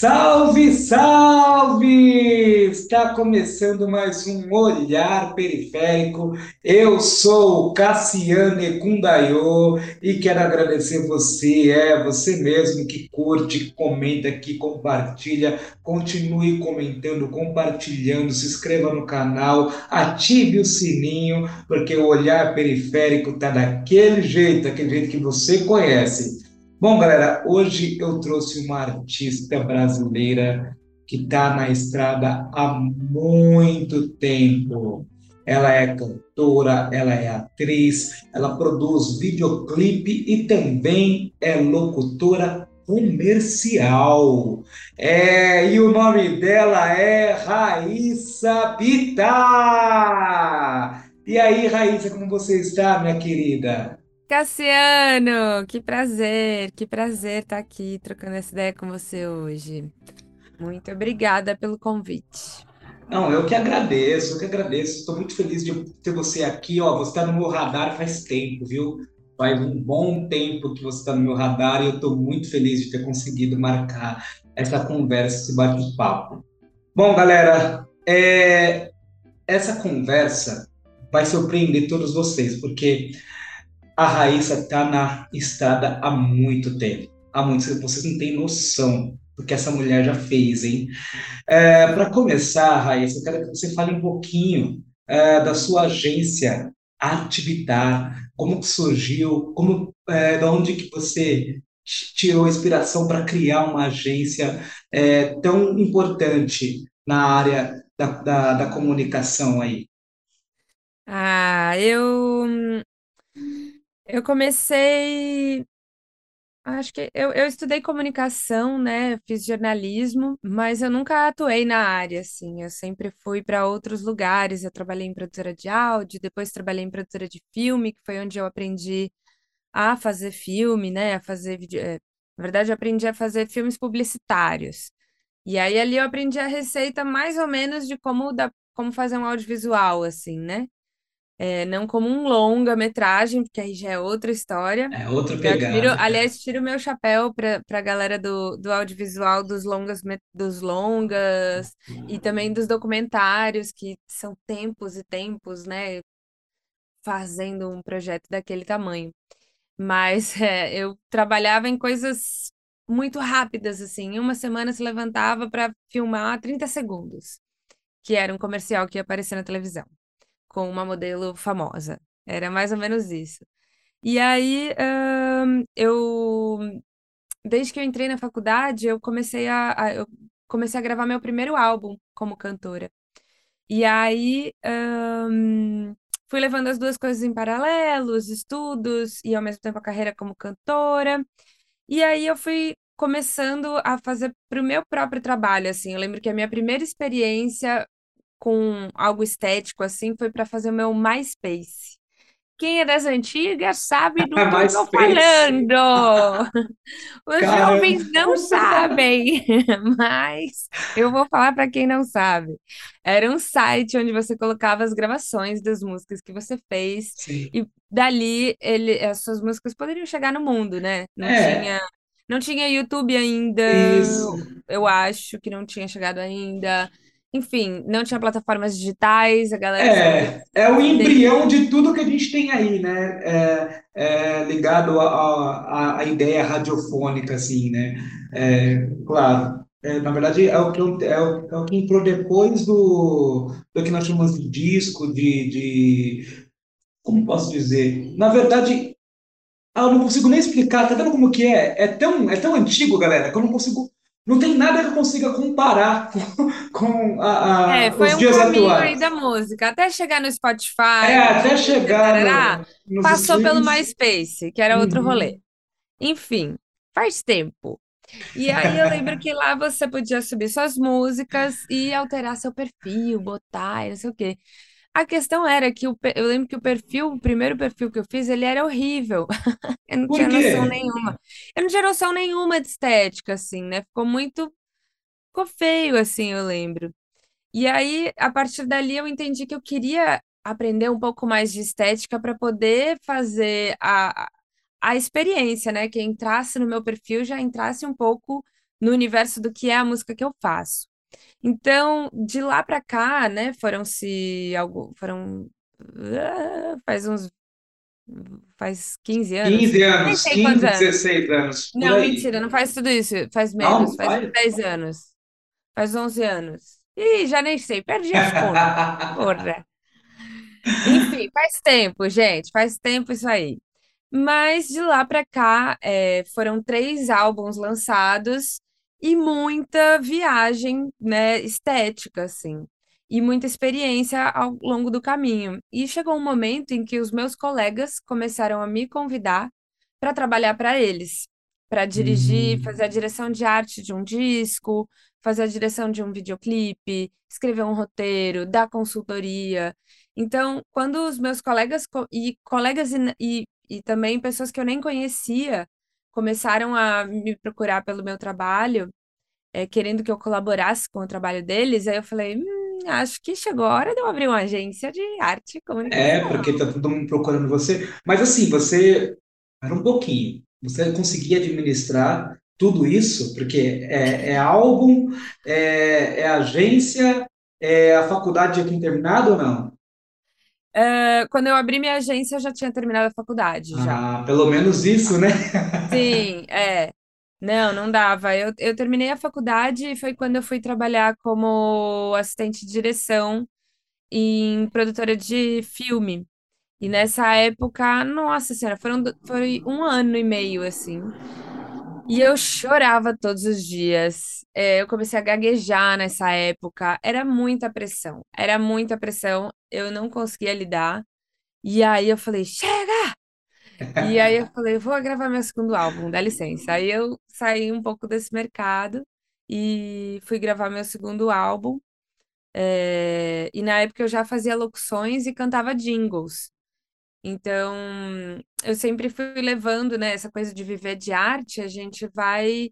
Salve, salve! Está começando mais um Olhar Periférico. Eu sou Cassiano Ekundayo e quero agradecer você, é você mesmo que curte, comenta aqui, compartilha, continue comentando, compartilhando, se inscreva no canal, ative o sininho, porque o Olhar Periférico está daquele jeito, aquele jeito que você conhece. Bom, galera, hoje eu trouxe uma artista brasileira que está na estrada há muito tempo. Ela é cantora, ela é atriz, ela produz videoclipe e também é locutora comercial. É, e o nome dela é Raíssa Bittar. E aí, Raíssa, como você está, minha querida? Cassiano, que prazer, que prazer estar aqui trocando essa ideia com você hoje. Muito obrigada pelo convite. Não, eu que agradeço, eu que agradeço. Estou muito feliz de ter você aqui. Ó, você está no meu radar faz tempo, viu? Faz um bom tempo que você está no meu radar e eu estou muito feliz de ter conseguido marcar essa conversa, esse bate-papo. Bom, galera, é... essa conversa vai surpreender todos vocês, porque a Raíssa está na estrada há muito tempo. Há muito tempo. Vocês não têm noção do que essa mulher já fez, hein? É, Para começar, Raíssa, eu quero que você fale um pouquinho é, da sua agência Ativitar, como que surgiu, como, é, da onde que você tirou inspiração para criar uma agência é, tão importante na área da, da, da comunicação aí? Ah, eu eu comecei, acho que eu, eu estudei comunicação, né? Fiz jornalismo, mas eu nunca atuei na área, assim. Eu sempre fui para outros lugares. Eu trabalhei em produtora de áudio, depois trabalhei em produtora de filme, que foi onde eu aprendi a fazer filme, né? A fazer vídeo. é, na verdade, eu aprendi a fazer filmes publicitários. E aí ali eu aprendi a receita mais ou menos de como, da, como fazer um audiovisual, assim, né? É, não como um longa-metragem, porque aí já é outra história. É outra Eu tiro, pegada. aliás, tiro o meu chapéu para a galera do, do audiovisual, dos longas, dos longas e também dos documentários, que são tempos e tempos, né, fazendo um projeto daquele tamanho. Mas é, eu trabalhava em coisas muito rápidas, assim. Em uma semana se levantava para filmar 30 segundos, que era um comercial que ia aparecer na televisão com uma modelo famosa. Era mais ou menos isso. E aí, ahn, eu, desde que eu entrei na faculdade, eu comecei a, a- eu comecei a gravar meu primeiro álbum como cantora. E aí, ahn, fui levando as duas coisas em paralelo, os estudos e ao mesmo tempo a carreira como cantora. E aí eu fui começando a fazer para o meu próprio trabalho, assim. Eu lembro que a minha primeira experiência com algo estético assim foi para fazer o meu MySpace. Quem é das antigas sabe do que eu MySpace. falando. Os Caramba. jovens não sabem, mas eu vou falar para quem não sabe. Era um site onde você colocava as gravações das músicas que você fez Sim. e dali ele, as suas músicas poderiam chegar no mundo, né? Não É, tinha, não tinha YouTube ainda, isso. eu acho que não tinha chegado ainda. Enfim, não tinha plataformas digitais, a galera É, é o embrião de tudo que a gente tem aí, né? É, é, ligado à ideia radiofônica, assim, né? É, claro. É, na verdade, é o que, é o, é o que entrou depois do, do que nós chamamos de disco, de, de... Como posso dizer? Na verdade, ah, eu não consigo nem explicar. Tá vendo como que é? É tão, é tão antigo, galera, que eu não consigo... Não tem nada que eu consiga comparar com, com a, É, a- foi os um dias caminho aí atuais. da música, até chegar no É, Spotify, no até chegar tarará, no, passou pelo streams. MySpace, que era outro rolê. Uhum. Enfim, faz tempo. E aí eu lembro que lá você podia subir suas músicas e alterar seu perfil, botar não sei o quê. A questão era que o, eu lembro que o perfil, o primeiro perfil que eu fiz, ele era horrível. Eu não Por tinha quê? noção nenhuma. Eu não tinha noção nenhuma de estética, assim, né? Ficou muito, ficou feio, assim, eu lembro. E aí, a partir dali, eu entendi que eu queria aprender um pouco mais de estética para poder fazer a, a experiência, né? Que entrasse no meu perfil já entrasse um pouco no universo do que é a música que eu faço. Então, de lá para cá, né, foram-se algo, foram ah, faz uns faz 15 anos. 15 Nem anos, sei quantos 15, anos. 16 anos, Não, aí. mentira, não faz tudo isso, faz menos, Não, faz vai. 10 anos, faz 11 anos. Ih, já nem sei, perdi as contas. Porra. Enfim, faz tempo, gente, faz tempo isso aí. Mas de lá pra cá, é, foram três álbuns lançados e muita viagem, né, estética, assim, e muita experiência ao longo do caminho. E chegou um momento em que os meus colegas começaram a me convidar para trabalhar para eles, para dirigir, fazer a direção de arte de um disco, fazer a direção de um videoclipe, escrever um roteiro, dar consultoria. Então, quando os meus colegas co- e colegas e, e, e também pessoas que eu nem conhecia começaram a me procurar pelo meu trabalho, eh, querendo que eu colaborasse com o trabalho deles, aí eu falei, "Hum, acho que chegou a hora de eu abrir uma agência de arte e É, comunicação. porque tá todo mundo procurando você. Mas assim, você era um pouquinho. Você conseguia administrar tudo isso? Porque é, é álbum, é, é agência, é a faculdade já tinha terminado ou não? Eh, quando eu abri minha agência, eu já tinha terminado a faculdade, já. Ah, pelo menos isso, né? Sim, é. Não, não dava. Eu, eu terminei a faculdade e foi quando eu fui trabalhar como assistente de direção em produtora de filme. E nessa época, nossa senhora, foram, foi um ano e meio, assim. E eu chorava todos os dias. É, eu comecei a gaguejar nessa época. Era muita pressão. Era muita pressão. Eu não conseguia lidar. E aí eu falei, chega! E aí eu falei, vou gravar meu segundo álbum, dá licença. Aí eu saí um pouco desse mercado e fui gravar meu segundo álbum. É, E na época eu já fazia locuções e cantava jingles. Então, eu sempre fui levando, né, essa coisa de viver de arte, a gente vai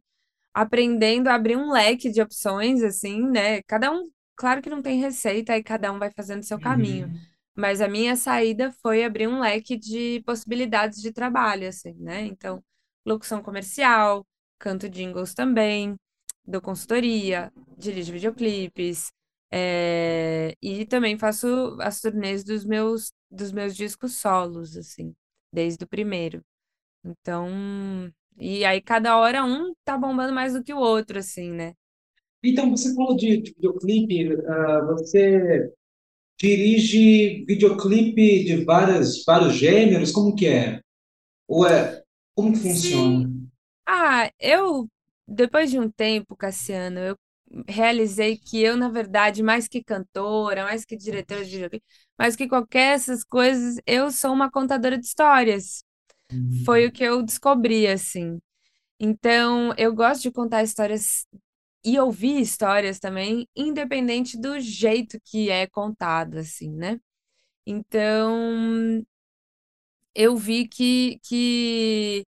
aprendendo a abrir um leque de opções, assim, né? Cada um, claro que não tem receita e cada um vai fazendo seu caminho. Uhum. Mas a minha saída foi abrir um leque de possibilidades de trabalho, assim, né? Então, locução comercial, canto jingles também, dou consultoria, dirijo videoclipes, é, e também faço as turnês dos meus, dos meus discos solos, assim, desde o primeiro. Então, e aí cada hora um tá bombando mais do que o outro, assim, né? Então, você falou de, de videoclipe, ah, você dirige videoclipe de várias, vários gêneros, como que é? Ou é, como que Sim. funciona? Ah, eu, depois de um tempo, Cassiano, eu realizei que eu, na verdade, mais que cantora, mais que diretora de videoclipe, mais que qualquer essas coisas, eu sou uma contadora de histórias. Foi o Hum, que eu descobri, assim. Então, eu gosto de contar histórias e ouvir histórias também, independente do jeito que é contado, assim, né? Então, eu vi que, que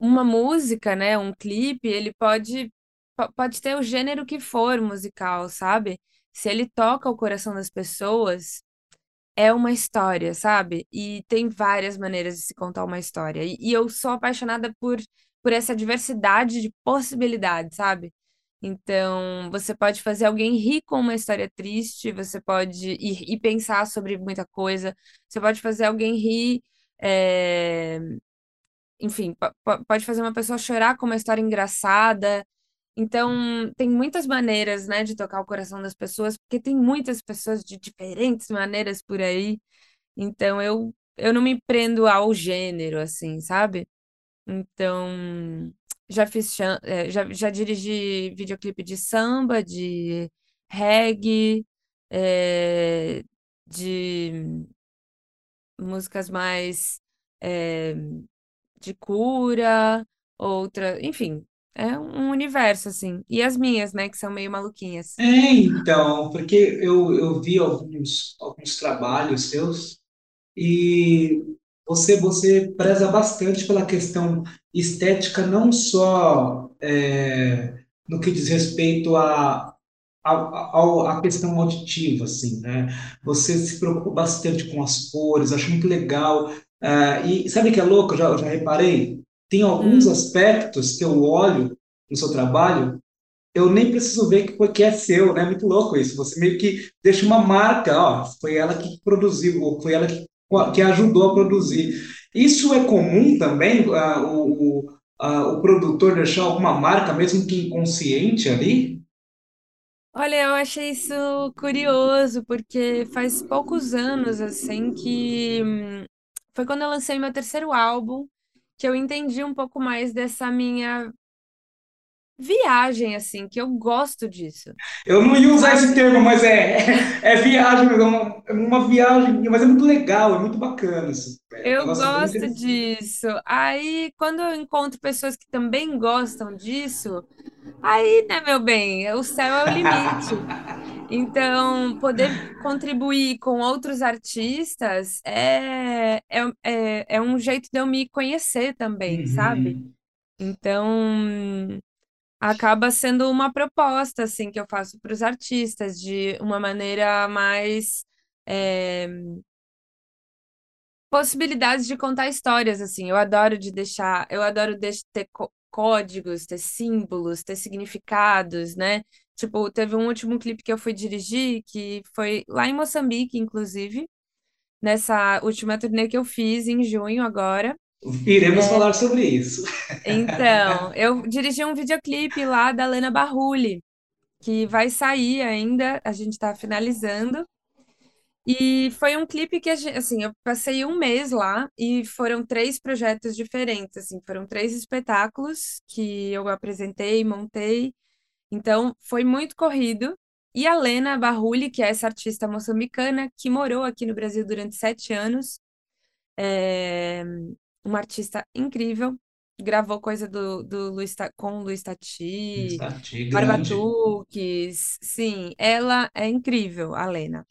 uma música, né, um clipe, ele pode, po- pode ter o gênero que for musical, sabe? Se ele toca o coração das pessoas, é uma história, sabe? E tem várias maneiras de se contar uma história. E, e eu sou apaixonada por, por essa diversidade de possibilidades, sabe? Então, você pode fazer alguém rir com uma história triste, você pode ir, e pensar sobre muita coisa, você pode fazer alguém rir, é, enfim, po- po- pode fazer uma pessoa chorar com uma história engraçada. Então, tem muitas maneiras, né, de tocar o coração das pessoas, porque tem muitas pessoas de diferentes maneiras por aí. Então, eu, eu não me prendo ao gênero, assim, sabe? Então, já fiz, eh, já, já dirigi videoclipe de samba, de reggae, eh, de músicas mais eh, de cura, outra, enfim, é um universo, assim. E as minhas, né, que são meio maluquinhas. É, então, porque eu, eu vi alguns, alguns trabalhos seus e você, você preza bastante pela questão estética, não só é, no que diz respeito a, a, a, a questão auditiva, assim, né? Você se preocupa bastante com as cores, acho muito legal. Ah, e sabe o que é louco? Eu já, eu já reparei? Tem alguns Hum, aspectos que eu olho. no seu trabalho, eu nem preciso ver que, que é seu, né? Muito louco isso. Você meio que deixa uma marca, ó, foi ela que produziu, ou foi ela que, que ajudou a produzir. Isso é comum também, uh, o, uh, o produtor deixar alguma marca, mesmo que inconsciente ali? Olha, eu achei isso curioso, porque faz poucos anos, assim, que hum, foi quando eu lancei meu terceiro álbum, que eu entendi um pouco mais dessa minha viagem, assim, que eu gosto disso. Eu não ia usar esse Sabe? termo, mas é, é, é viagem, é uma, é uma viagem, mas é muito legal, é muito bacana isso. É Eu gosto disso. Aí, quando eu encontro pessoas que também gostam disso, aí, né, meu bem, o céu é o limite. Então, poder contribuir com outros artistas é, é, é, é um jeito de eu me conhecer também, sabe? Uhum. Então, acaba sendo uma proposta, assim, que eu faço para os artistas, de uma maneira mais. é, possibilidades de contar histórias, assim. Eu adoro de deixar, eu adoro de ter có- códigos, ter símbolos, ter significados, né? Tipo, teve um último clipe que eu fui dirigir, que foi lá em Moçambique, inclusive, nessa última turnê que eu fiz em junho agora. Iremos falar sobre isso. Então, eu dirigi um videoclipe lá da Lena Barrulli, que vai sair ainda, a gente tá finalizando. E foi um clipe que, a gen- assim, eu passei um mês lá e foram três projetos diferentes, assim, foram três espetáculos que eu apresentei, montei. Então, foi muito corrido. E a Lena Barrulli, que é essa artista moçambicana que morou aqui no Brasil durante sete anos, é uma artista incrível, gravou coisa do, do Luiz, com o Luiz Tati. Barbatuques, sim, ela é incrível, a Lena.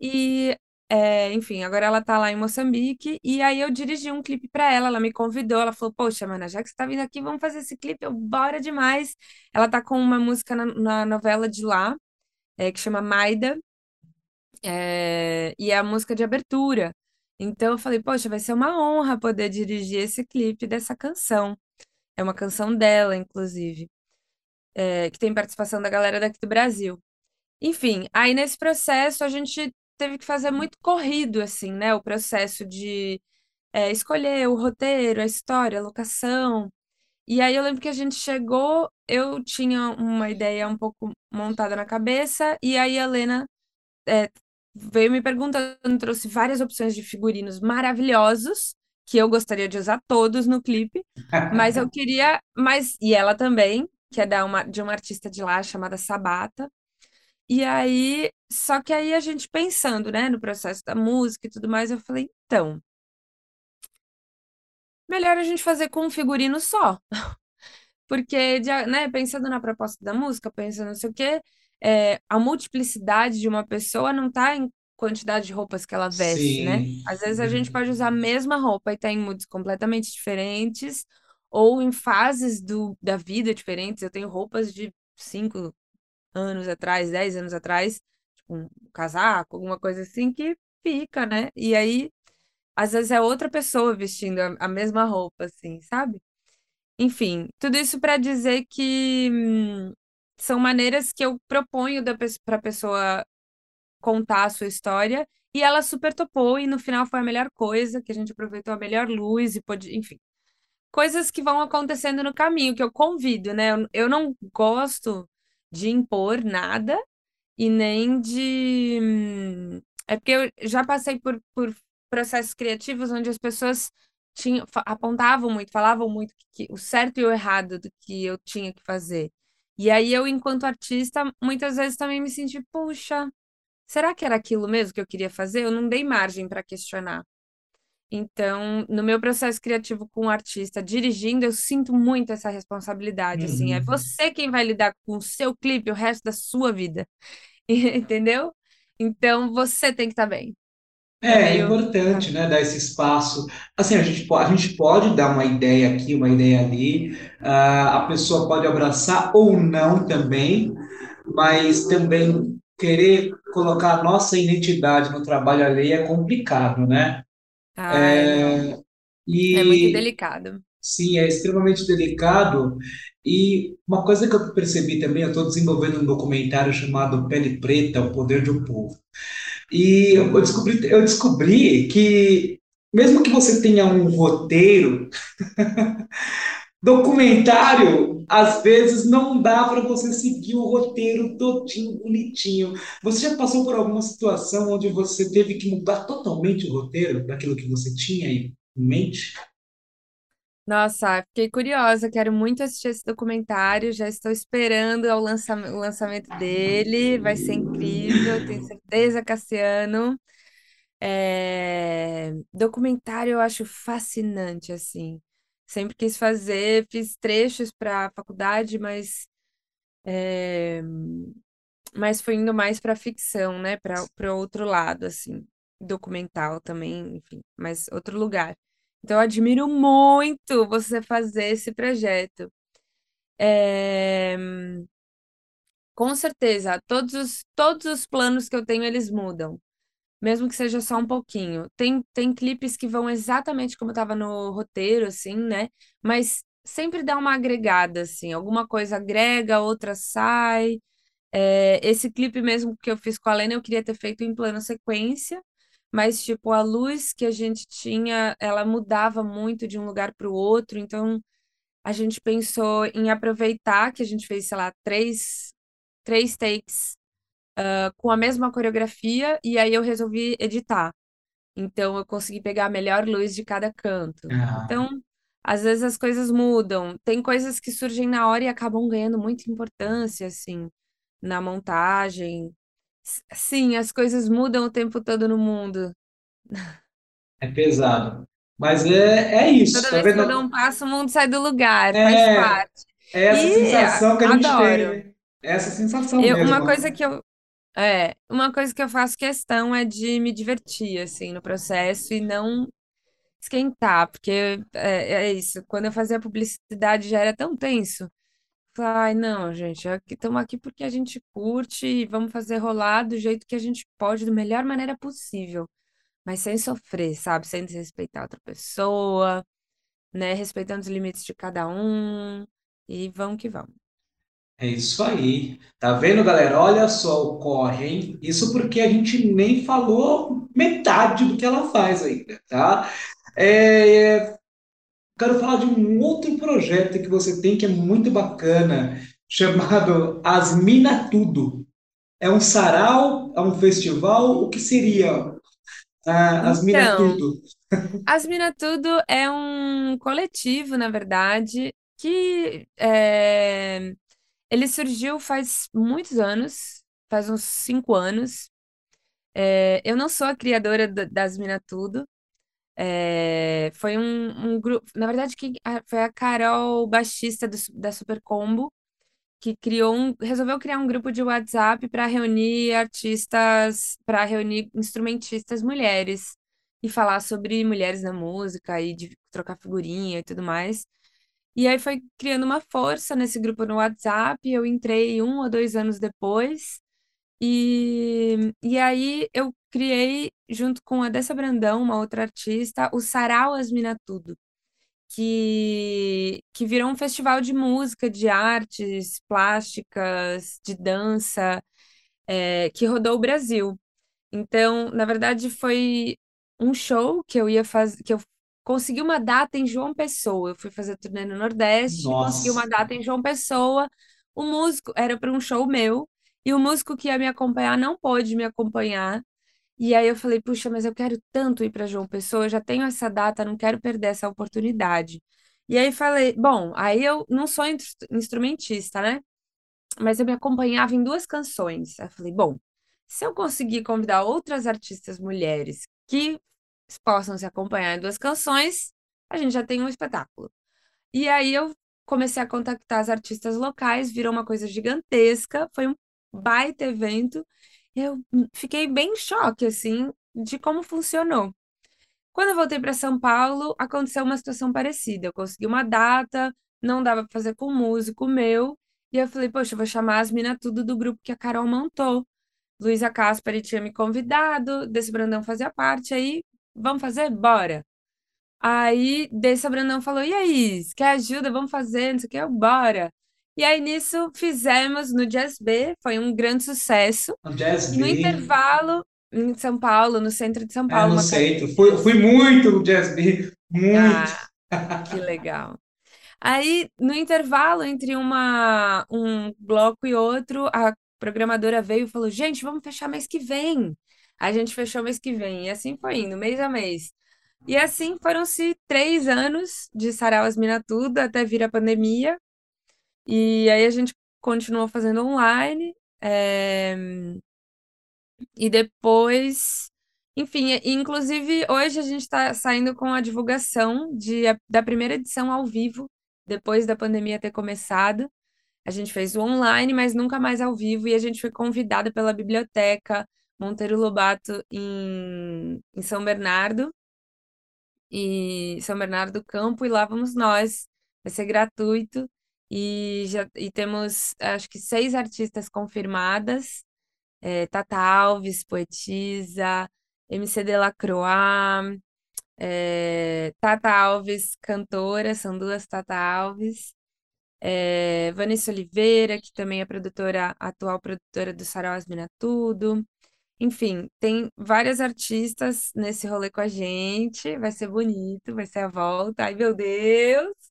E, é, enfim, agora ela tá lá em Moçambique. E aí eu dirigi um clipe pra ela. Ela me convidou. Ela falou: Poxa, mana, já que você tá vindo aqui, vamos fazer esse clipe. Eu, bora demais. Ela tá com uma música na, na novela de lá, é, que chama Maida, é, e é a música de abertura. Então eu falei: Poxa, vai ser uma honra poder dirigir esse clipe dessa canção. É uma canção dela, inclusive, é, que tem participação da galera daqui do Brasil. Enfim, aí nesse processo a gente teve que fazer muito corrido, assim, né? O processo de é, escolher o roteiro, a história, a locação. E aí eu lembro que a gente chegou, eu tinha uma ideia um pouco montada na cabeça, e aí a Lena é, veio me perguntando, trouxe várias opções de figurinos maravilhosos, que eu gostaria de usar todos no clipe, mas eu queria, mas e ela também, que é da uma, de uma artista de lá chamada Sabata. E aí, só que aí a gente pensando, né, no processo da música e tudo mais, eu falei, então, melhor a gente fazer com um figurino só. Porque, né, pensando na proposta da música, pensando não sei o quê, é, a multiplicidade de uma pessoa não tá em quantidade de roupas que ela veste, né? Sim. Às vezes a gente pode usar a mesma roupa e tá em moods completamente diferentes, ou em fases do, da vida diferentes. Eu tenho roupas de cinco anos atrás, 10 anos atrás, tipo um casaco, alguma coisa assim, que fica, né? E aí, às vezes é outra pessoa vestindo a, a mesma roupa, assim, sabe? Enfim, tudo isso para dizer que hum, são maneiras que eu proponho para a pessoa contar a sua história. E ela super topou, e no final foi a melhor coisa, que a gente aproveitou a melhor luz e pôde, enfim, coisas que vão acontecendo no caminho, que eu convido, né? Eu, eu não gosto de impor nada, e nem de. É porque eu já passei por, por processos criativos onde as pessoas tinham, apontavam muito, falavam muito que, que- o certo e o errado do que eu tinha que fazer. E aí eu, enquanto artista, muitas vezes também me senti, puxa, será que era aquilo mesmo que eu queria fazer? Eu não dei margem para questionar. Então, no meu processo criativo com o artista, dirigindo, eu sinto muito essa responsabilidade, assim, é Uhum. você quem vai lidar com o seu clipe o resto da sua vida. Entendeu? Então você tem que estar bem. É É, é importante, né, dar esse espaço. Assim, a gente, a gente pode dar uma ideia aqui, uma ideia ali, ah, a pessoa pode abraçar ou não também, mas também querer colocar a nossa identidade no trabalho alheio é complicado, né? Ai, não. É muito E delicado. sim, é extremamente delicado E uma coisa que eu percebi também, eu estou desenvolvendo um documentário chamado Pele Preta, O Poder do Povo. E eu descobri, eu descobri que, mesmo que você tenha um roteiro, documentário, às vezes não dá para você seguir o roteiro todinho, bonitinho. Você já passou por alguma situação onde você teve que mudar totalmente o roteiro daquilo que você tinha em mente? Nossa, fiquei curiosa, quero muito assistir esse documentário, já estou esperando o o lançamento dele, vai ser incrível, tenho certeza, Cassiano. É, Documentário eu acho fascinante, assim. Sempre quis fazer, fiz trechos para a faculdade, mas, é, mas foi indo mais para ficção, né? Para o outro lado, assim. Documental também, enfim, mas outro lugar. Então, eu admiro muito você fazer esse projeto. É, com certeza, todos os, todos os planos que eu tenho, eles mudam. Mesmo que seja só um pouquinho. Tem, tem clipes que vão exatamente como estava no roteiro, assim, né? Mas sempre dá uma agregada, assim. Alguma coisa agrega, outra sai. É, esse clipe mesmo que eu fiz com a Lena, eu queria ter feito em plano sequência, mas, tipo, a luz que a gente tinha, ela mudava muito de um lugar para o outro, então a gente pensou em aproveitar que a gente fez, sei lá, três, três takes com a mesma coreografia e aí eu resolvi editar. Então eu consegui pegar a melhor luz de cada canto. Ah, Então, às vezes as coisas mudam. Tem coisas que surgem na hora e acabam ganhando muita importância, assim, na montagem. Sim, as coisas mudam o tempo todo no mundo. é pesado. Mas é, é isso, Toda tá vez que eu dou um passo, o mundo sai do lugar, faz É, parte. é essa E sensação que a gente tem, adoro. né? É essa sensação Eu, uma mesmo. coisa que eu É, uma coisa que eu faço questão é de me divertir, assim, no processo e não esquentar, porque é, é isso. Quando eu fazia publicidade já era tão tenso. Ai, não, gente, estamos aqui porque a gente curte e vamos fazer rolar do jeito que a gente pode, da melhor maneira possível, mas sem sofrer, sabe? Sem desrespeitar outra pessoa, né? Respeitando os limites de cada um e vamos que vamos. É isso aí. Tá vendo, galera? Olha só o corre, hein? Isso porque a gente nem falou metade do que ela faz ainda, tá? É, quero falar de um outro projeto que você tem que é muito bacana, chamado As Mina Tudo. É um sarau, é um festival, o que seria ah, As Mina Então, Tudo? As Mina Tudo é um coletivo, na verdade, que é, ele surgiu faz muitos anos, faz uns cinco anos. É, eu não sou a criadora da- das Mina Tudo. É, foi um, um grupo, na verdade, a- foi a Carol, baixista do da Super Combo, que criou um, resolveu criar um grupo de WhatsApp para reunir artistas, para reunir instrumentistas mulheres e falar sobre mulheres na música e de trocar figurinha e tudo mais. E aí foi criando uma força nesse grupo no WhatsApp. Eu entrei um ou dois anos depois. E, e aí eu criei, junto com a Dessa Brandão, uma outra artista, o Sarau As Mina Tudo que, que virou um festival de música, de artes plásticas, de dança, é, que rodou o Brasil. Então, na verdade, foi um show que eu ia fazer, que eu consegui uma data em João Pessoa. Eu fui fazer turnê no Nordeste, consegui uma Nossa, data em João Pessoa. O músico era para um show meu, e o músico que ia me acompanhar não pôde me acompanhar. E aí eu falei, puxa, mas eu quero tanto ir para João Pessoa, eu já tenho essa data, não quero perder essa oportunidade. E aí falei, bom, aí eu não sou instru- instrumentista, né? Mas eu me acompanhava em duas canções. Aí eu falei, bom, se eu conseguir convidar outras artistas mulheres que possam se acompanhar em duas canções, a gente já tem um espetáculo. E aí eu comecei a contactar as artistas locais, virou uma coisa gigantesca, foi um baita evento. Eu fiquei bem em choque, assim, de como funcionou. Quando eu voltei para São Paulo, aconteceu uma situação parecida. Eu consegui uma data, não dava para fazer com um músico meu, e eu falei, poxa, eu vou chamar as minas tudo do grupo que a Carol montou. Luísa Caspari tinha me convidado, desse Brandão fazia parte, aí, vamos fazer? Bora! Aí, Dessa Brandão falou, e aí, quer ajuda? Vamos fazer, não sei o que, bora! E aí nisso fizemos no Jazz B, foi um grande sucesso. O Jazz E no B, intervalo, em São Paulo, no centro de São é, Paulo, no uma casa centro. Fui, fui muito no Jazz B, muito. Ah, que legal. Aí, no intervalo entre uma, um bloco e outro, a programadora veio e falou: Gente, vamos fechar mês que vem. A gente fechou mês que vem. E assim foi indo, mês a mês. E assim foram-se três anos de Sarau Asmina Tudo até vir a pandemia. E aí a gente continuou fazendo online. é, E depois, enfim, inclusive hoje a gente está saindo com a divulgação de, da primeira edição ao vivo, depois da pandemia ter começado. A gente fez o online, mas nunca mais ao vivo, e a gente foi convidada pela Biblioteca Monteiro Lobato em, em São Bernardo, e São Bernardo do Campo, e lá vamos nós. Vai ser gratuito, e já e temos acho que seis artistas confirmadas é, Tata Alves, poetisa, MC Delacroix, é, Tata Alves, cantora, são duas Tata Alves, é, Vanessa Oliveira, que também é produtora, atual produtora do Sarau Asmina Tudo. Enfim, tem várias artistas nesse rolê com a gente, vai ser bonito, vai ser a volta, ai meu Deus!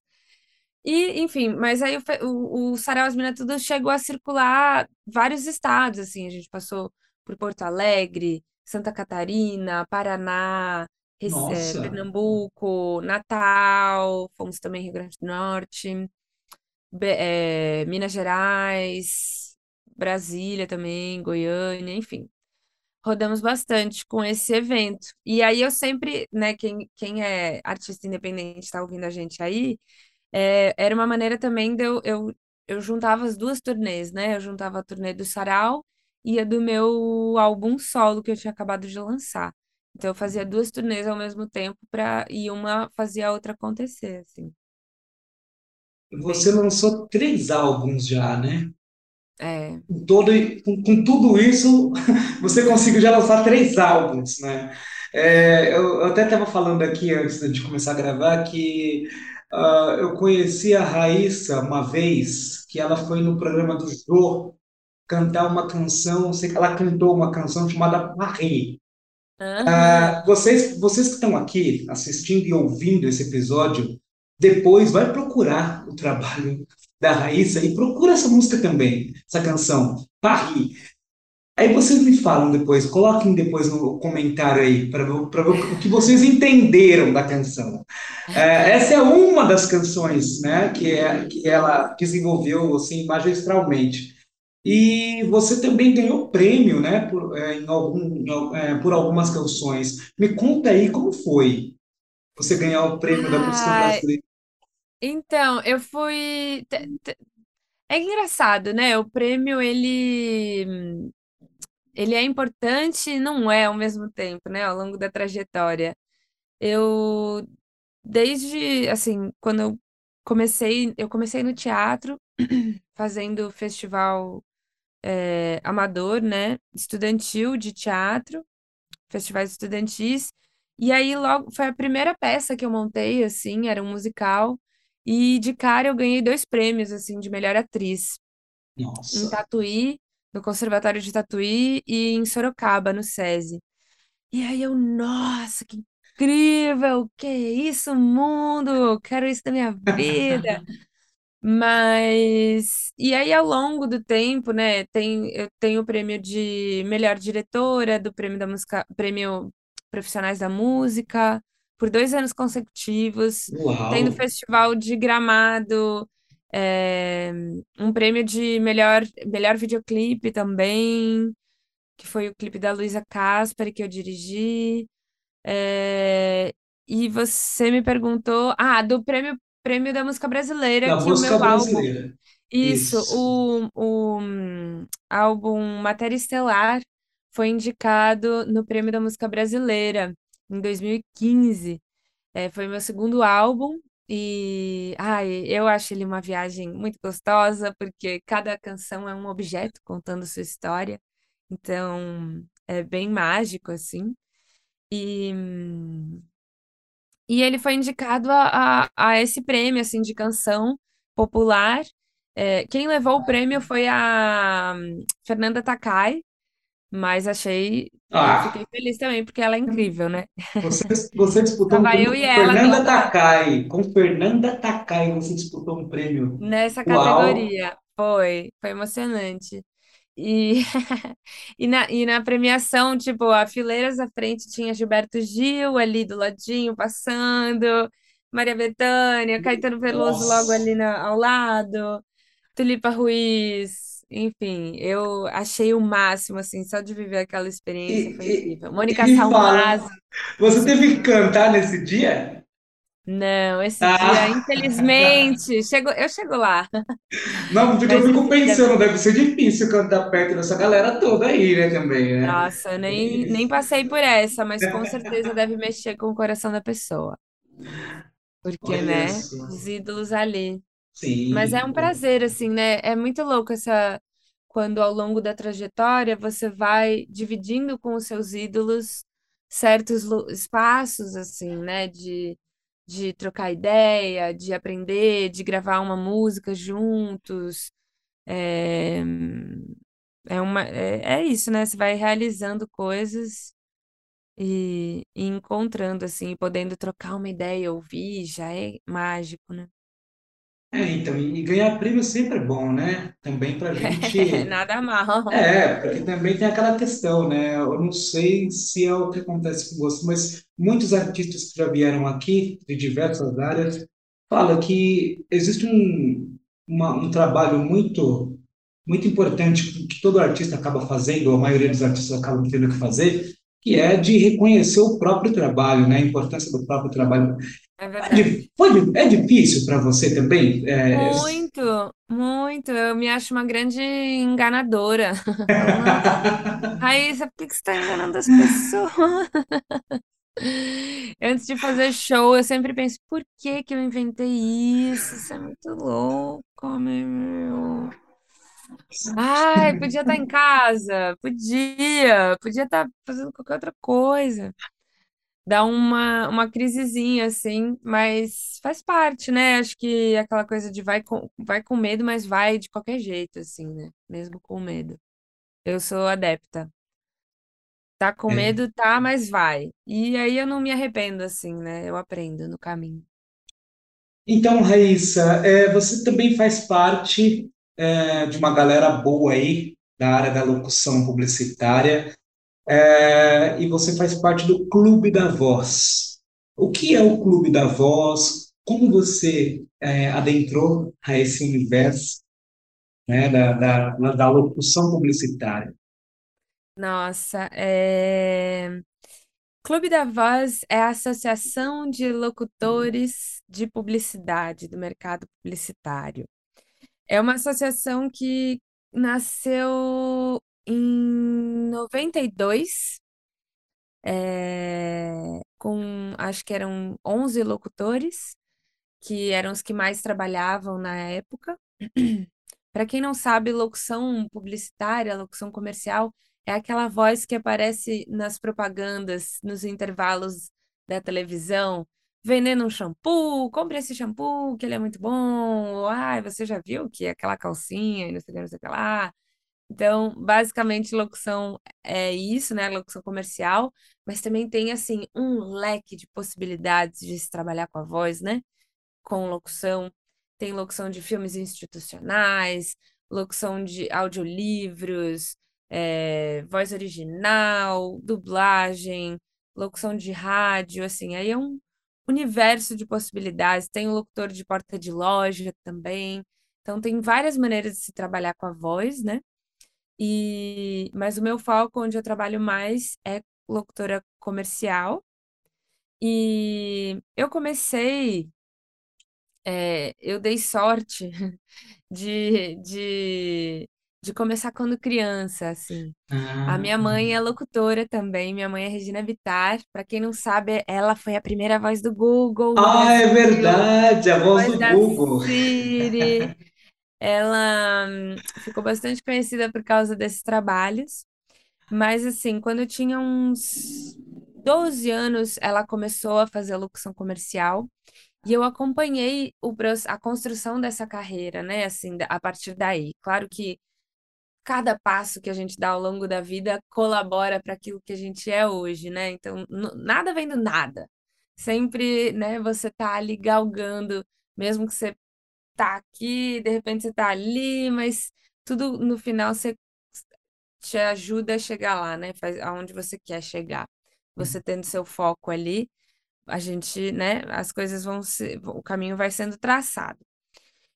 E, enfim, mas aí o, o, o Sarau Asmina Tudo chegou a circular vários estados, assim, a gente passou por Porto Alegre, Santa Catarina, Paraná, eh, Nossa, Pernambuco, Natal, fomos também Rio Grande do Norte, Be- eh, Minas Gerais, Brasília também, Goiânia, enfim, rodamos bastante com esse evento. E aí eu sempre, né, quem, quem é artista independente está ouvindo a gente aí, é, era uma maneira também de eu, eu, eu juntava as duas turnês, né? Eu juntava a turnê do Sarau e a do meu álbum solo que eu tinha acabado de lançar. Então eu fazia duas turnês ao mesmo tempo para e uma fazia a outra acontecer, assim. você lançou três álbuns já, né? é. Com, todo, com, com tudo isso, você conseguiu já lançar três álbuns, né? É, eu, eu até estava falando aqui antes de começar a gravar que ah, eu conheci a Raíssa uma vez, que ela foi no programa do Jô cantar uma canção, sei que ela cantou uma canção chamada Paris. Aham. Vocês, vocês que estão aqui assistindo e ouvindo esse episódio, depois vai procurar o trabalho da Raíssa e procura essa música também, essa canção, Paris. Aí vocês me falam depois, coloquem depois no comentário aí, para ver, o que vocês entenderam da canção. É, essa é uma das canções, né, que, é, que ela desenvolveu assim, magistralmente. E você também ganhou prêmio, né, por, é, em algum, é, por algumas canções. Me conta aí como foi você ganhar o prêmio da música Ah, brasileira. então, eu fui. É engraçado, né? O prêmio, ele, ele é importante e não é ao mesmo tempo, né? Ao longo da trajetória. Eu, desde, assim, quando eu comecei, eu comecei no teatro, fazendo festival é, amador, né? Estudantil de teatro, festivais estudantis. E aí, logo, foi a primeira peça que eu montei, assim, era um musical. E de cara eu ganhei dois prêmios, assim, de melhor atriz em Nossa, Tatuí, no Conservatório de Tatuí, e em Sorocaba, no SESI. E aí eu, nossa, que incrível! Que isso, mundo! Quero isso na minha vida! Mas, e aí ao longo do tempo, né, tem, eu tenho o prêmio de melhor diretora, do prêmio da música, prêmio Profissionais da Música, por dois anos consecutivos. Tem no uau! Festival de Gramado, é, um prêmio de melhor, melhor videoclipe também, que foi o clipe da Luísa Caspari, que eu dirigi. É, e você me perguntou, ah, do prêmio, prêmio da música brasileira, Da que o música meu álbum, brasileira. isso, Isso. o, o álbum Matéria Estelar foi indicado no prêmio da música brasileira em 2015. É, foi meu segundo álbum e ai, eu acho ele uma viagem muito gostosa, porque cada canção é um objeto contando sua história. Então, é bem mágico, assim. E, hum, e ele foi indicado a, a, a esse prêmio, assim, de canção popular. É, quem levou o prêmio foi a hum, Fernanda Takai, mas achei. Eu fiquei Ah, feliz também, porque ela é incrível, né? você, você disputou um prêmio eu e com ela Fernanda Takai. Com Fernanda Takai, você disputou um prêmio. nessa Uau! categoria. Foi, foi emocionante. E, e, na, e na premiação, tipo, a fileiras à frente tinha Gilberto Gil ali do ladinho, passando, Maria Bethânia, Caetano Veloso logo Nossa! ali na, ao lado, Tulipa Ruiz, enfim, eu achei o máximo, assim, só de viver aquela E, experiência foi e- incrível. e Mônica me fala, Salmazo, você teve que cantar nesse dia? Não, esse dia, Ah! infelizmente, chego, eu chego lá, Não, porque eu mas fico esse dia pensando, deve ser difícil cantar perto dessa galera toda aí, né, também, né? Nossa, eu nem, nem passei por essa, mas com certeza deve mexer com o coração da pessoa. Porque, Olha né, só. os ídolos ali. Mas é Sim, um prazer, assim, né? É muito louco essa. Quando ao longo da trajetória você vai dividindo com os seus ídolos certos espaços, assim, né? De, de trocar ideia, de aprender, de gravar uma música juntos. É, é uma, é, é isso, né? Você vai realizando coisas. E, e encontrando, assim, e podendo trocar uma ideia, ouvir, já é mágico, né? É, então, e ganhar prêmio sempre é bom, né? Também pra gente. Nada mal. É, porque também tem aquela questão, né? Eu não sei se é o que acontece com você, mas muitos artistas que já vieram aqui, de diversas áreas, falam que existe um, uma- um trabalho muito, muito importante que todo artista acaba fazendo, ou a maioria dos artistas acabam tendo que fazer, que é de reconhecer o próprio trabalho, né? A importância do próprio trabalho. É É, verdade. di- é difícil para você também? É, Muito, muito. Eu me acho uma grande enganadora. Raíssa, por que que você está enganando as pessoas? Antes de fazer show, eu sempre penso, por que que eu inventei isso? Isso é muito louco, meu. Ai, podia estar em casa, podia, podia estar fazendo qualquer outra coisa. Dá uma, uma crisezinha, assim, mas faz parte, né? Acho que aquela coisa de vai com, vai com medo, mas vai de qualquer jeito, assim, né? Mesmo com medo. Eu sou adepta. Tá com é, medo, tá, mas vai. E aí eu não me arrependo, assim, né? Eu aprendo no caminho. Então, Raíssa, é, você também faz parte é, de uma galera boa aí da área da locução publicitária, é, e você faz parte do Clube da Voz. O que é o Clube da Voz? Como você é, adentrou a esse universo, né, da, da, da locução publicitária? Nossa, é... Clube da Voz é a Associação de Locutores de Publicidade, do mercado publicitário. É uma associação que nasceu em 92, é, com acho que eram 11 locutores, que eram os que mais trabalhavam na época. Para quem não sabe, locução publicitária, locução comercial, é aquela voz que aparece nas propagandas, nos intervalos da televisão, vendendo um shampoo, compre esse shampoo, que ele é muito bom. Ou, Ai, você já viu que é aquela calcinha e não sei o que, não sei o que lá. Então, basicamente, locução é isso, né? Locução comercial, mas também tem, assim, um leque de possibilidades de se trabalhar com a voz, né? com locução, tem locução de filmes institucionais, locução de audiolivros, é, voz original, dublagem, locução de rádio, assim, aí é um universo de possibilidades. Tem o locutor de porta de loja também. Então, tem várias maneiras de se trabalhar com a voz, né? E, mas o meu foco, onde eu trabalho mais, é locutora comercial. E eu comecei é, eu dei sorte de, de, de começar quando criança, assim. A Ah, minha mãe é locutora também, minha mãe é Regina Vittar. Para quem não sabe, ela foi a primeira voz do Google ah, é Brasil, verdade, a voz do Google. Siri. Ela hum, ficou bastante conhecida por causa desses trabalhos. Mas, assim, quando eu tinha uns 12 anos, ela começou a fazer locução comercial. E eu acompanhei o, a construção dessa carreira, né? Assim, a partir daí. Claro que cada passo que a gente dá ao longo da vida colabora para aquilo que a gente é hoje, né? Então, nada vem do nada. Sempre, né, você tá ali galgando, mesmo que você tá aqui, de repente você tá ali, mas tudo no final você te ajuda a chegar lá, né? Faz aonde você quer chegar. Você tendo seu foco ali, a gente, né, as coisas vão se, o caminho vai sendo traçado.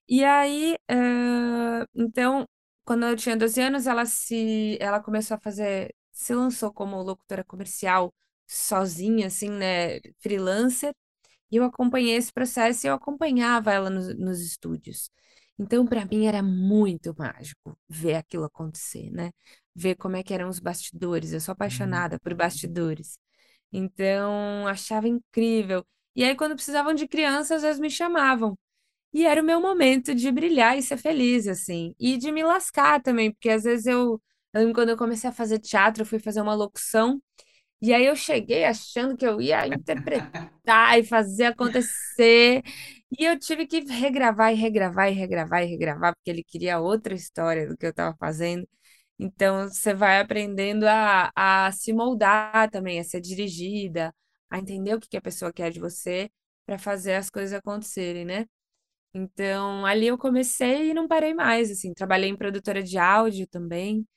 E aí, eh, então, quando eu tinha 12 anos, ela se, ela começou a fazer, se lançou como locutora comercial sozinha, assim, né, freelancer, e eu acompanhei esse processo e eu acompanhava ela nos, nos estúdios. Então, para mim era muito mágico ver aquilo acontecer, né? Ver como é que eram os bastidores. Eu sou apaixonada por bastidores. Então, achava incrível. E aí, quando precisavam de criança, às vezes me chamavam. E era o meu momento de brilhar e ser feliz, assim. E de me lascar também, porque às vezes eu, eu quando eu comecei a fazer teatro, eu fui fazer uma locução, e aí eu cheguei achando que eu ia interpretar e fazer acontecer, e eu tive que regravar e regravar e regravar e regravar, porque ele queria outra história do que eu estava fazendo. Então você vai aprendendo a, a se moldar também, a ser dirigida, a entender o que que a pessoa quer de você para fazer as coisas acontecerem, né? Então, ali eu comecei e não parei mais, assim, trabalhei em produtora de áudio também,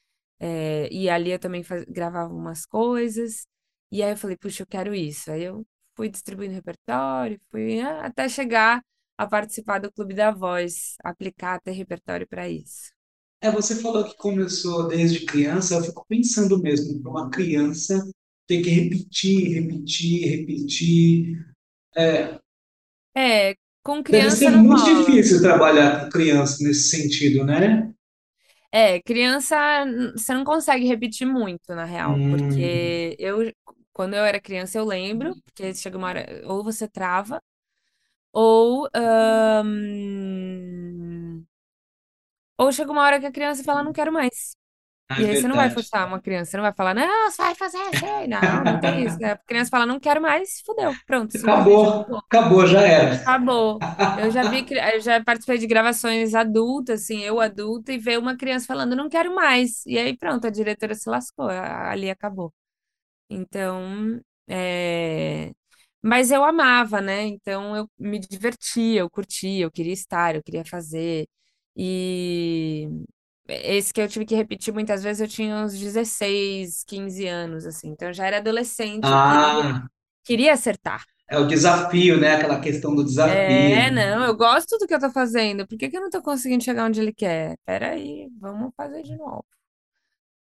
eh, e ali eu também faz- gravava umas coisas, e aí eu falei, puxa, eu quero isso. Aí eu fui distribuindo repertório, fui ah, até chegar a participar do Clube da Voz, aplicar ter repertório para isso. É, você falou que começou desde criança, eu fico pensando mesmo, para uma criança ter que repetir, repetir, repetir. É, É, com deve ser criança muito rola. difícil trabalhar com criança nesse sentido, né? É, criança, você não consegue repetir muito, na real, Hum, porque eu, quando eu era criança, eu lembro, porque chega uma hora, ou você trava, Ou, ahn, ou chega uma hora que a criança fala, não quero mais. É E aí você não vai forçar uma criança, você não vai falar, não, você vai fazer assim. Não, não tem isso. A criança fala, não quero mais, fudeu. Pronto, Acabou, acabou. acabou, já era. Acabou. Eu já vi, eu já participei de gravações adultas, assim, eu adulta, e ver uma criança falando, não quero mais. E aí pronto, a diretora se lascou, ali acabou. Então, é... mas eu amava, né? Então eu me divertia, eu curtia, eu queria estar, eu queria fazer. E esse que eu tive que repetir muitas vezes, eu tinha uns 16, 15 anos, assim. Então eu já era adolescente, eu queria, Ah, queria acertar. é o desafio, né? Aquela questão do É, desafio. não, eu gosto do que eu tô fazendo. Por que que eu não tô conseguindo chegar onde ele quer? Peraí, vamos fazer de novo.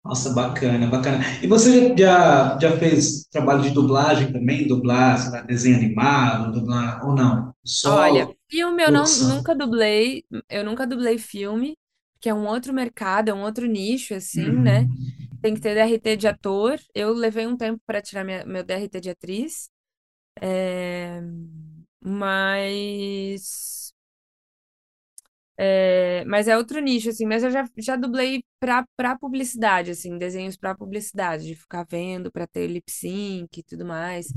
Nossa, bacana, bacana. E você já, já fez trabalho de dublagem também? Dublar, sei lá, desenho animado, dublar, ou não? Olha, Só filme eu não, nunca dublei, eu nunca dublei filme, que é um outro mercado, é um outro nicho, assim, né? Uhum. Tem que ter DRT de ator. Eu levei um tempo para tirar minha- meu DRT de atriz, é, mas, é, mas é outro nicho, assim. Mas eu já, já dublei para publicidade, assim, desenhos para publicidade, de ficar vendo para ter lip sync e tudo mais.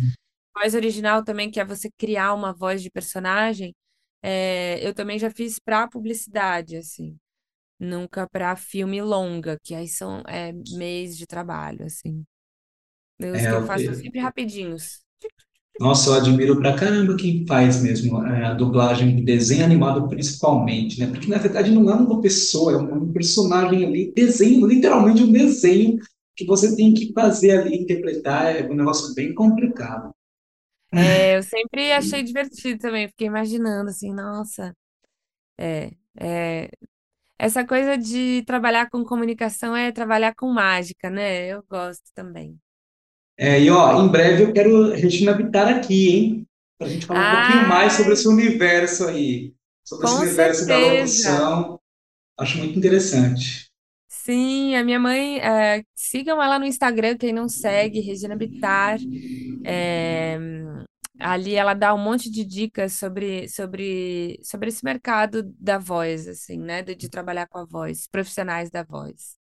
Voz original também, que é você criar uma voz de personagem, é, eu também já fiz para publicidade, assim. Nunca para filme longa, que aí são é, mês de trabalho, assim. É, que eu eu- faço eu- sempre rapidinhos. nossa, eu admiro pra caramba quem faz mesmo é, a dublagem de desenho animado, principalmente, né? Porque na verdade não é uma pessoa, é um personagem ali, desenho, literalmente um desenho que você tem que fazer ali, interpretar, é um negócio bem complicado. É, eu sempre achei divertido também, fiquei imaginando assim, nossa, é, é, essa coisa de trabalhar com comunicação é trabalhar com mágica, né? Eu gosto também. É, e ó, em breve eu quero Regina Bittar aqui, hein? Para a gente falar um pouquinho mais sobre esse universo aí, sobre esse universo da certeza. locução. Acho muito interessante. Sim, a minha mãe, é, sigam ela no Instagram, quem não segue, Regina Bittar. É, ali ela dá um monte de dicas sobre, sobre, sobre esse mercado da voz, assim, né? De, de trabalhar com a voz, profissionais da voz.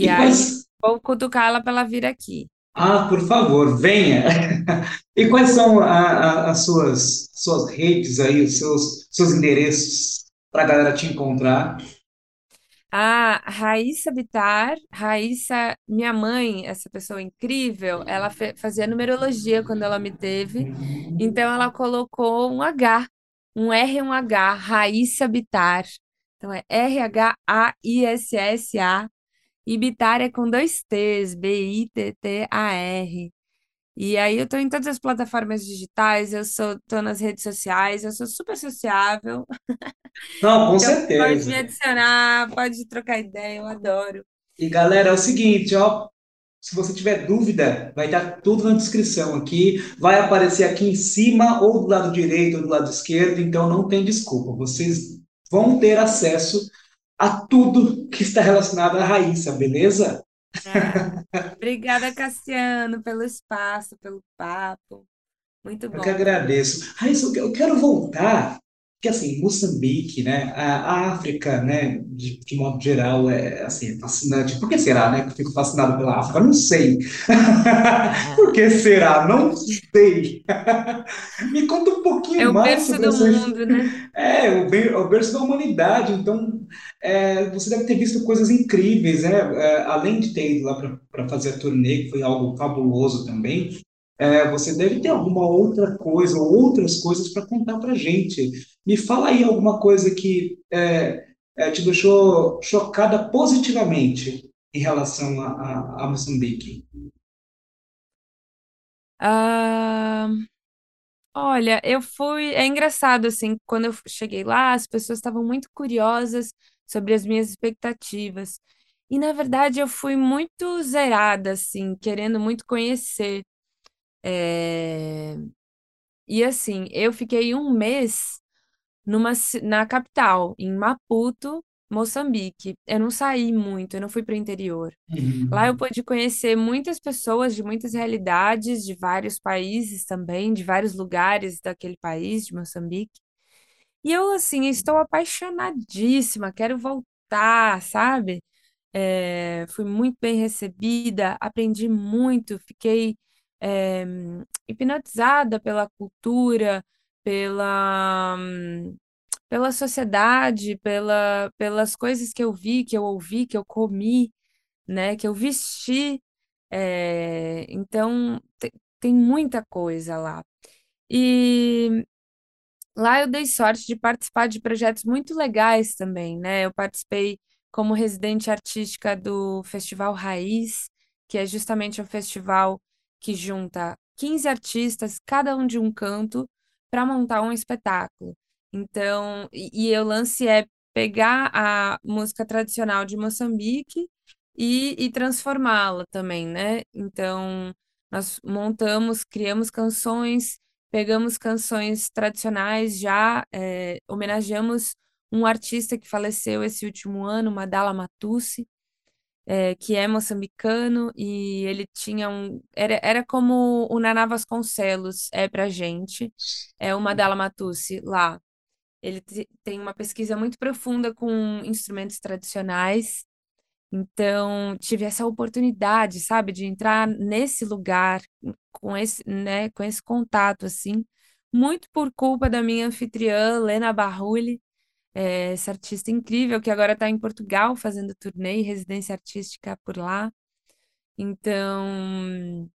E E aí, quais, vou cutucar ela para ela vir aqui. Ah, por favor, venha. E quais são a- a- as suas, suas redes aí, os seus, seus endereços para a galera te encontrar? A Raíssa Bittar, Raíssa, minha mãe, essa pessoa incrível, ela fazia numerologia quando ela me teve, então ela colocou um H, um R e um H, Raíssa Bittar. Então é R-H-A-I-S-S-A, e Bittar é com dois T's, B-I-T-T-A-R. E aí eu tô em todas as plataformas digitais, eu sou, tô nas redes sociais, eu sou super sociável, Não, com então pode me certeza. adicionar, pode trocar ideia, eu adoro. E galera, é o seguinte, ó, se você tiver dúvida, vai estar tudo na descrição aqui, vai aparecer aqui em cima, ou do lado direito ou do lado esquerdo, então não tem desculpa. Vocês vão ter acesso a tudo que está relacionado à Raíssa, beleza? Obrigada, Cassiano, pelo espaço, pelo papo. Muito Eu que bom. agradeço. Raíssa, eu quero voltar, porque assim, Moçambique, né, a, África, né, de, de modo geral, é assim, é fascinante. Por que será, né, que eu fico fascinado pela África? Não sei. Por que será? Não sei. Me conta um É pouquinho o mais berço sobre do essa mundo, né? É, o, ber- o berço da humanidade. Então, é, você deve ter visto coisas incríveis, né? É, além de ter ido lá para fazer a turnê, que foi algo fabuloso também, é, você deve ter alguma outra coisa ou outras coisas para contar para gente. Me fala aí alguma coisa que é, é, te deixou chocada positivamente em relação a, a, a Moçambique. Ah, olha, eu fui. É engraçado, assim, quando eu cheguei lá, as pessoas estavam muito curiosas sobre as minhas expectativas. E, na verdade, eu fui muito zerada, assim, querendo muito conhecer. É, E, assim, eu fiquei um mês. numa, na capital, em Maputo, Moçambique. Eu não saí muito, eu não fui para o interior. Lá eu Uhum. pude conhecer muitas pessoas de muitas realidades, de vários países também, de vários lugares daquele país, de Moçambique. E eu, assim, estou apaixonadíssima, quero voltar, sabe? É, fui muito bem recebida, aprendi muito, fiquei, é, hipnotizada pela cultura, pela pela sociedade, pela, pelas coisas que eu vi, que eu ouvi, que eu comi, né, que eu vesti. É, então, te- tem muita coisa lá. E lá eu dei sorte de participar de projetos muito legais também, né? Eu participei como residente artística do Festival Raiz, que é justamente um festival que junta 15 artistas, cada um de um canto, para montar um espetáculo. Então, e, e o lance é pegar a música tradicional de Moçambique e, e transformá-la também, né? Então, nós montamos, criamos canções Pegamos canções tradicionais já, eh, homenageamos um artista que faleceu esse último ano, Madala Matusse, eh, que é moçambicano, e ele tinha um. Era, era como o Naná Vasconcelos é pra gente, é o Madala Matusse lá. Ele te- tem uma pesquisa muito profunda com instrumentos tradicionais. Então, tive essa oportunidade, sabe, de entrar nesse lugar com esse, né, com esse contato assim, muito por culpa da minha anfitriã, Lena Barrulli, eh, essa artista incrível que agora está em Portugal fazendo turnê e residência artística por lá. Então,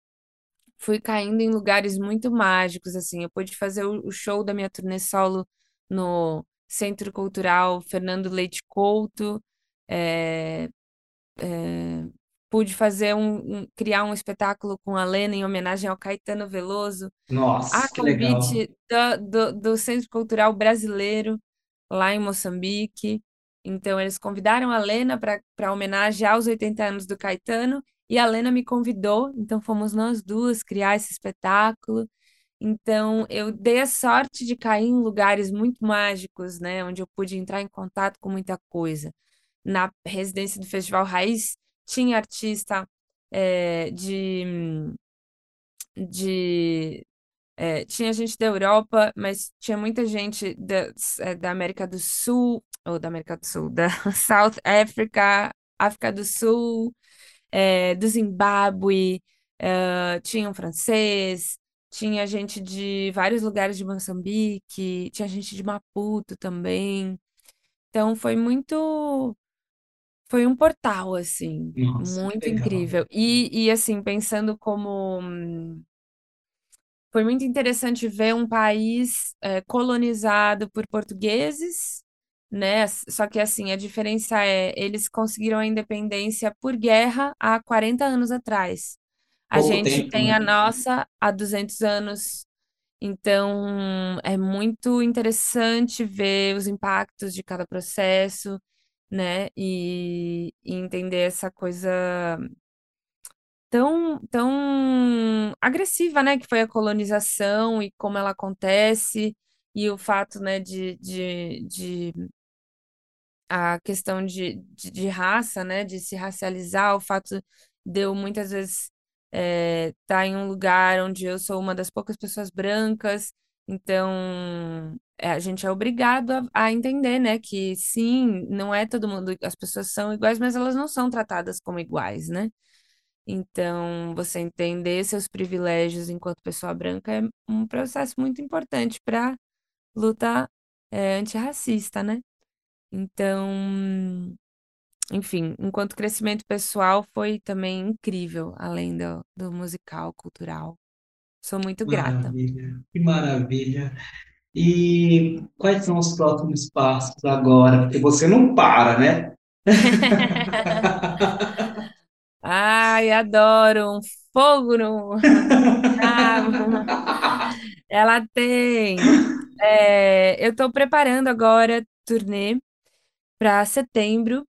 fui caindo em lugares muito mágicos assim. Eu pude fazer o, o show da minha turnê solo no Centro Cultural Fernando Leite Couto. eh, Pude fazer um, um- criar um espetáculo com a Lena em homenagem ao Caetano Veloso, a Nossa, que legal. da- do, do Centro Cultural Brasileiro, lá em Moçambique. Então, eles convidaram a Lena para homenagear aos 80 anos do Caetano, e a Lena me convidou, então fomos nós duas criar esse espetáculo. Então, eu dei a sorte de cair em lugares muito mágicos, né, onde eu pude entrar em contato com muita coisa. Na residência do Festival Raiz, tinha artista eh, de, de é, tinha gente da Europa, mas tinha muita gente da, é, da América do Sul, ou da América do Sul, da South Africa, África do Sul, é, do Zimbábue. Uh, tinha um francês, tinha gente de vários lugares de Moçambique, tinha gente de Maputo também. Então foi muito. Foi um portal, assim, Nossa, muito legal. incrível. E, e assim, pensando como. Foi muito interessante ver um país é, colonizado por portugueses, né? Só que assim, a diferença é, eles conseguiram a independência por guerra há 40 anos atrás. A Pouco gente tempo, tem né? a nossa há 200 anos. Então, é muito interessante ver os impactos de cada processo, né? E, e entender essa coisa tão, tão agressiva, né? Que foi a colonização e como ela acontece, e o fato, né, de, de, de a questão de, de, de raça, né? De se racializar, o fato de eu muitas vezes estar tá em um lugar onde eu sou uma das poucas pessoas brancas, então é, a gente é obrigado a, a entender, né? Que sim, não é todo mundo, as pessoas são iguais, mas elas não são tratadas como iguais, né? Então, você entender seus privilégios enquanto pessoa branca é um processo muito importante para luta é, antirracista, né? Então, enfim, enquanto crescimento pessoal foi também incrível, além do, do musical, cultural. Sou muito grata. Maravilha, que maravilha. E quais são os próximos passos agora? Porque você não para, né? Ai, adoro um fogo no, na Ela tem. É, eu estou preparando agora turnê para setembro.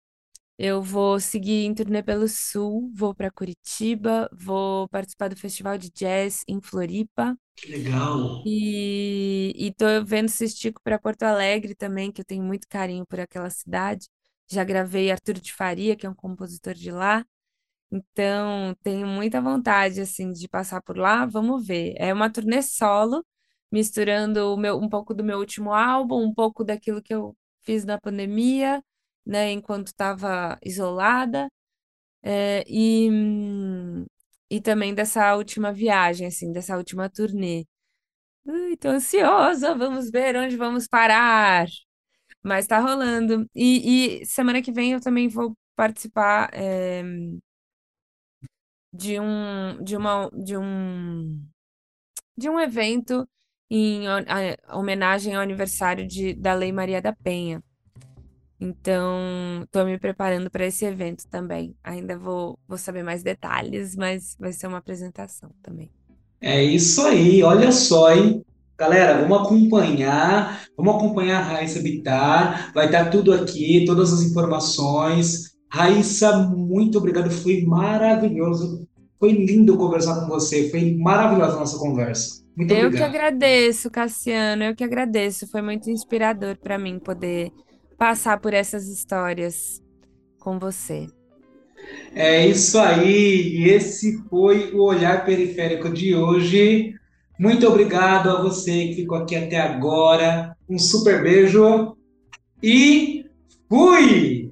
Eu vou seguir em turnê pelo Sul, vou para Curitiba, vou participar do Festival de Jazz em Floripa Que legal. e, e tô vendo se estico para Porto Alegre também, que eu tenho muito carinho por aquela cidade. Já gravei Arthur de Faria, que é um compositor de lá. Então, tenho muita vontade, assim, de passar por lá. Vamos ver. É uma turnê solo, misturando meu, um pouco do meu último álbum, um pouco daquilo que eu fiz na pandemia, né, enquanto estava isolada, é, e, hum, e também dessa última viagem, assim, dessa última turnê. Ai, tô ansiosa, vamos ver onde vamos parar. Mas tá rolando. E, e semana que vem eu também vou participar. é, de um de uma de um de um evento em a- homenagem ao aniversário de, da Lei Maria da Penha. Então, estou me preparando para esse evento também. Ainda vou, vou saber mais detalhes, mas vai ser uma apresentação também. É isso aí, olha só, hein? Galera, vamos acompanhar, vamos acompanhar a Raíssa Bittar, vai estar tudo aqui, todas as informações. Raíssa, muito obrigado, foi maravilhoso, foi lindo conversar com você, foi maravilhosa a nossa conversa. Muito Eu que obrigado. agradeço, Cassiano, eu que agradeço. Foi muito inspirador para mim poder passar por essas histórias com você. É isso aí, esse foi o Olhar Periférico de hoje. Muito obrigado a você que ficou aqui até agora. Um super beijo e fui!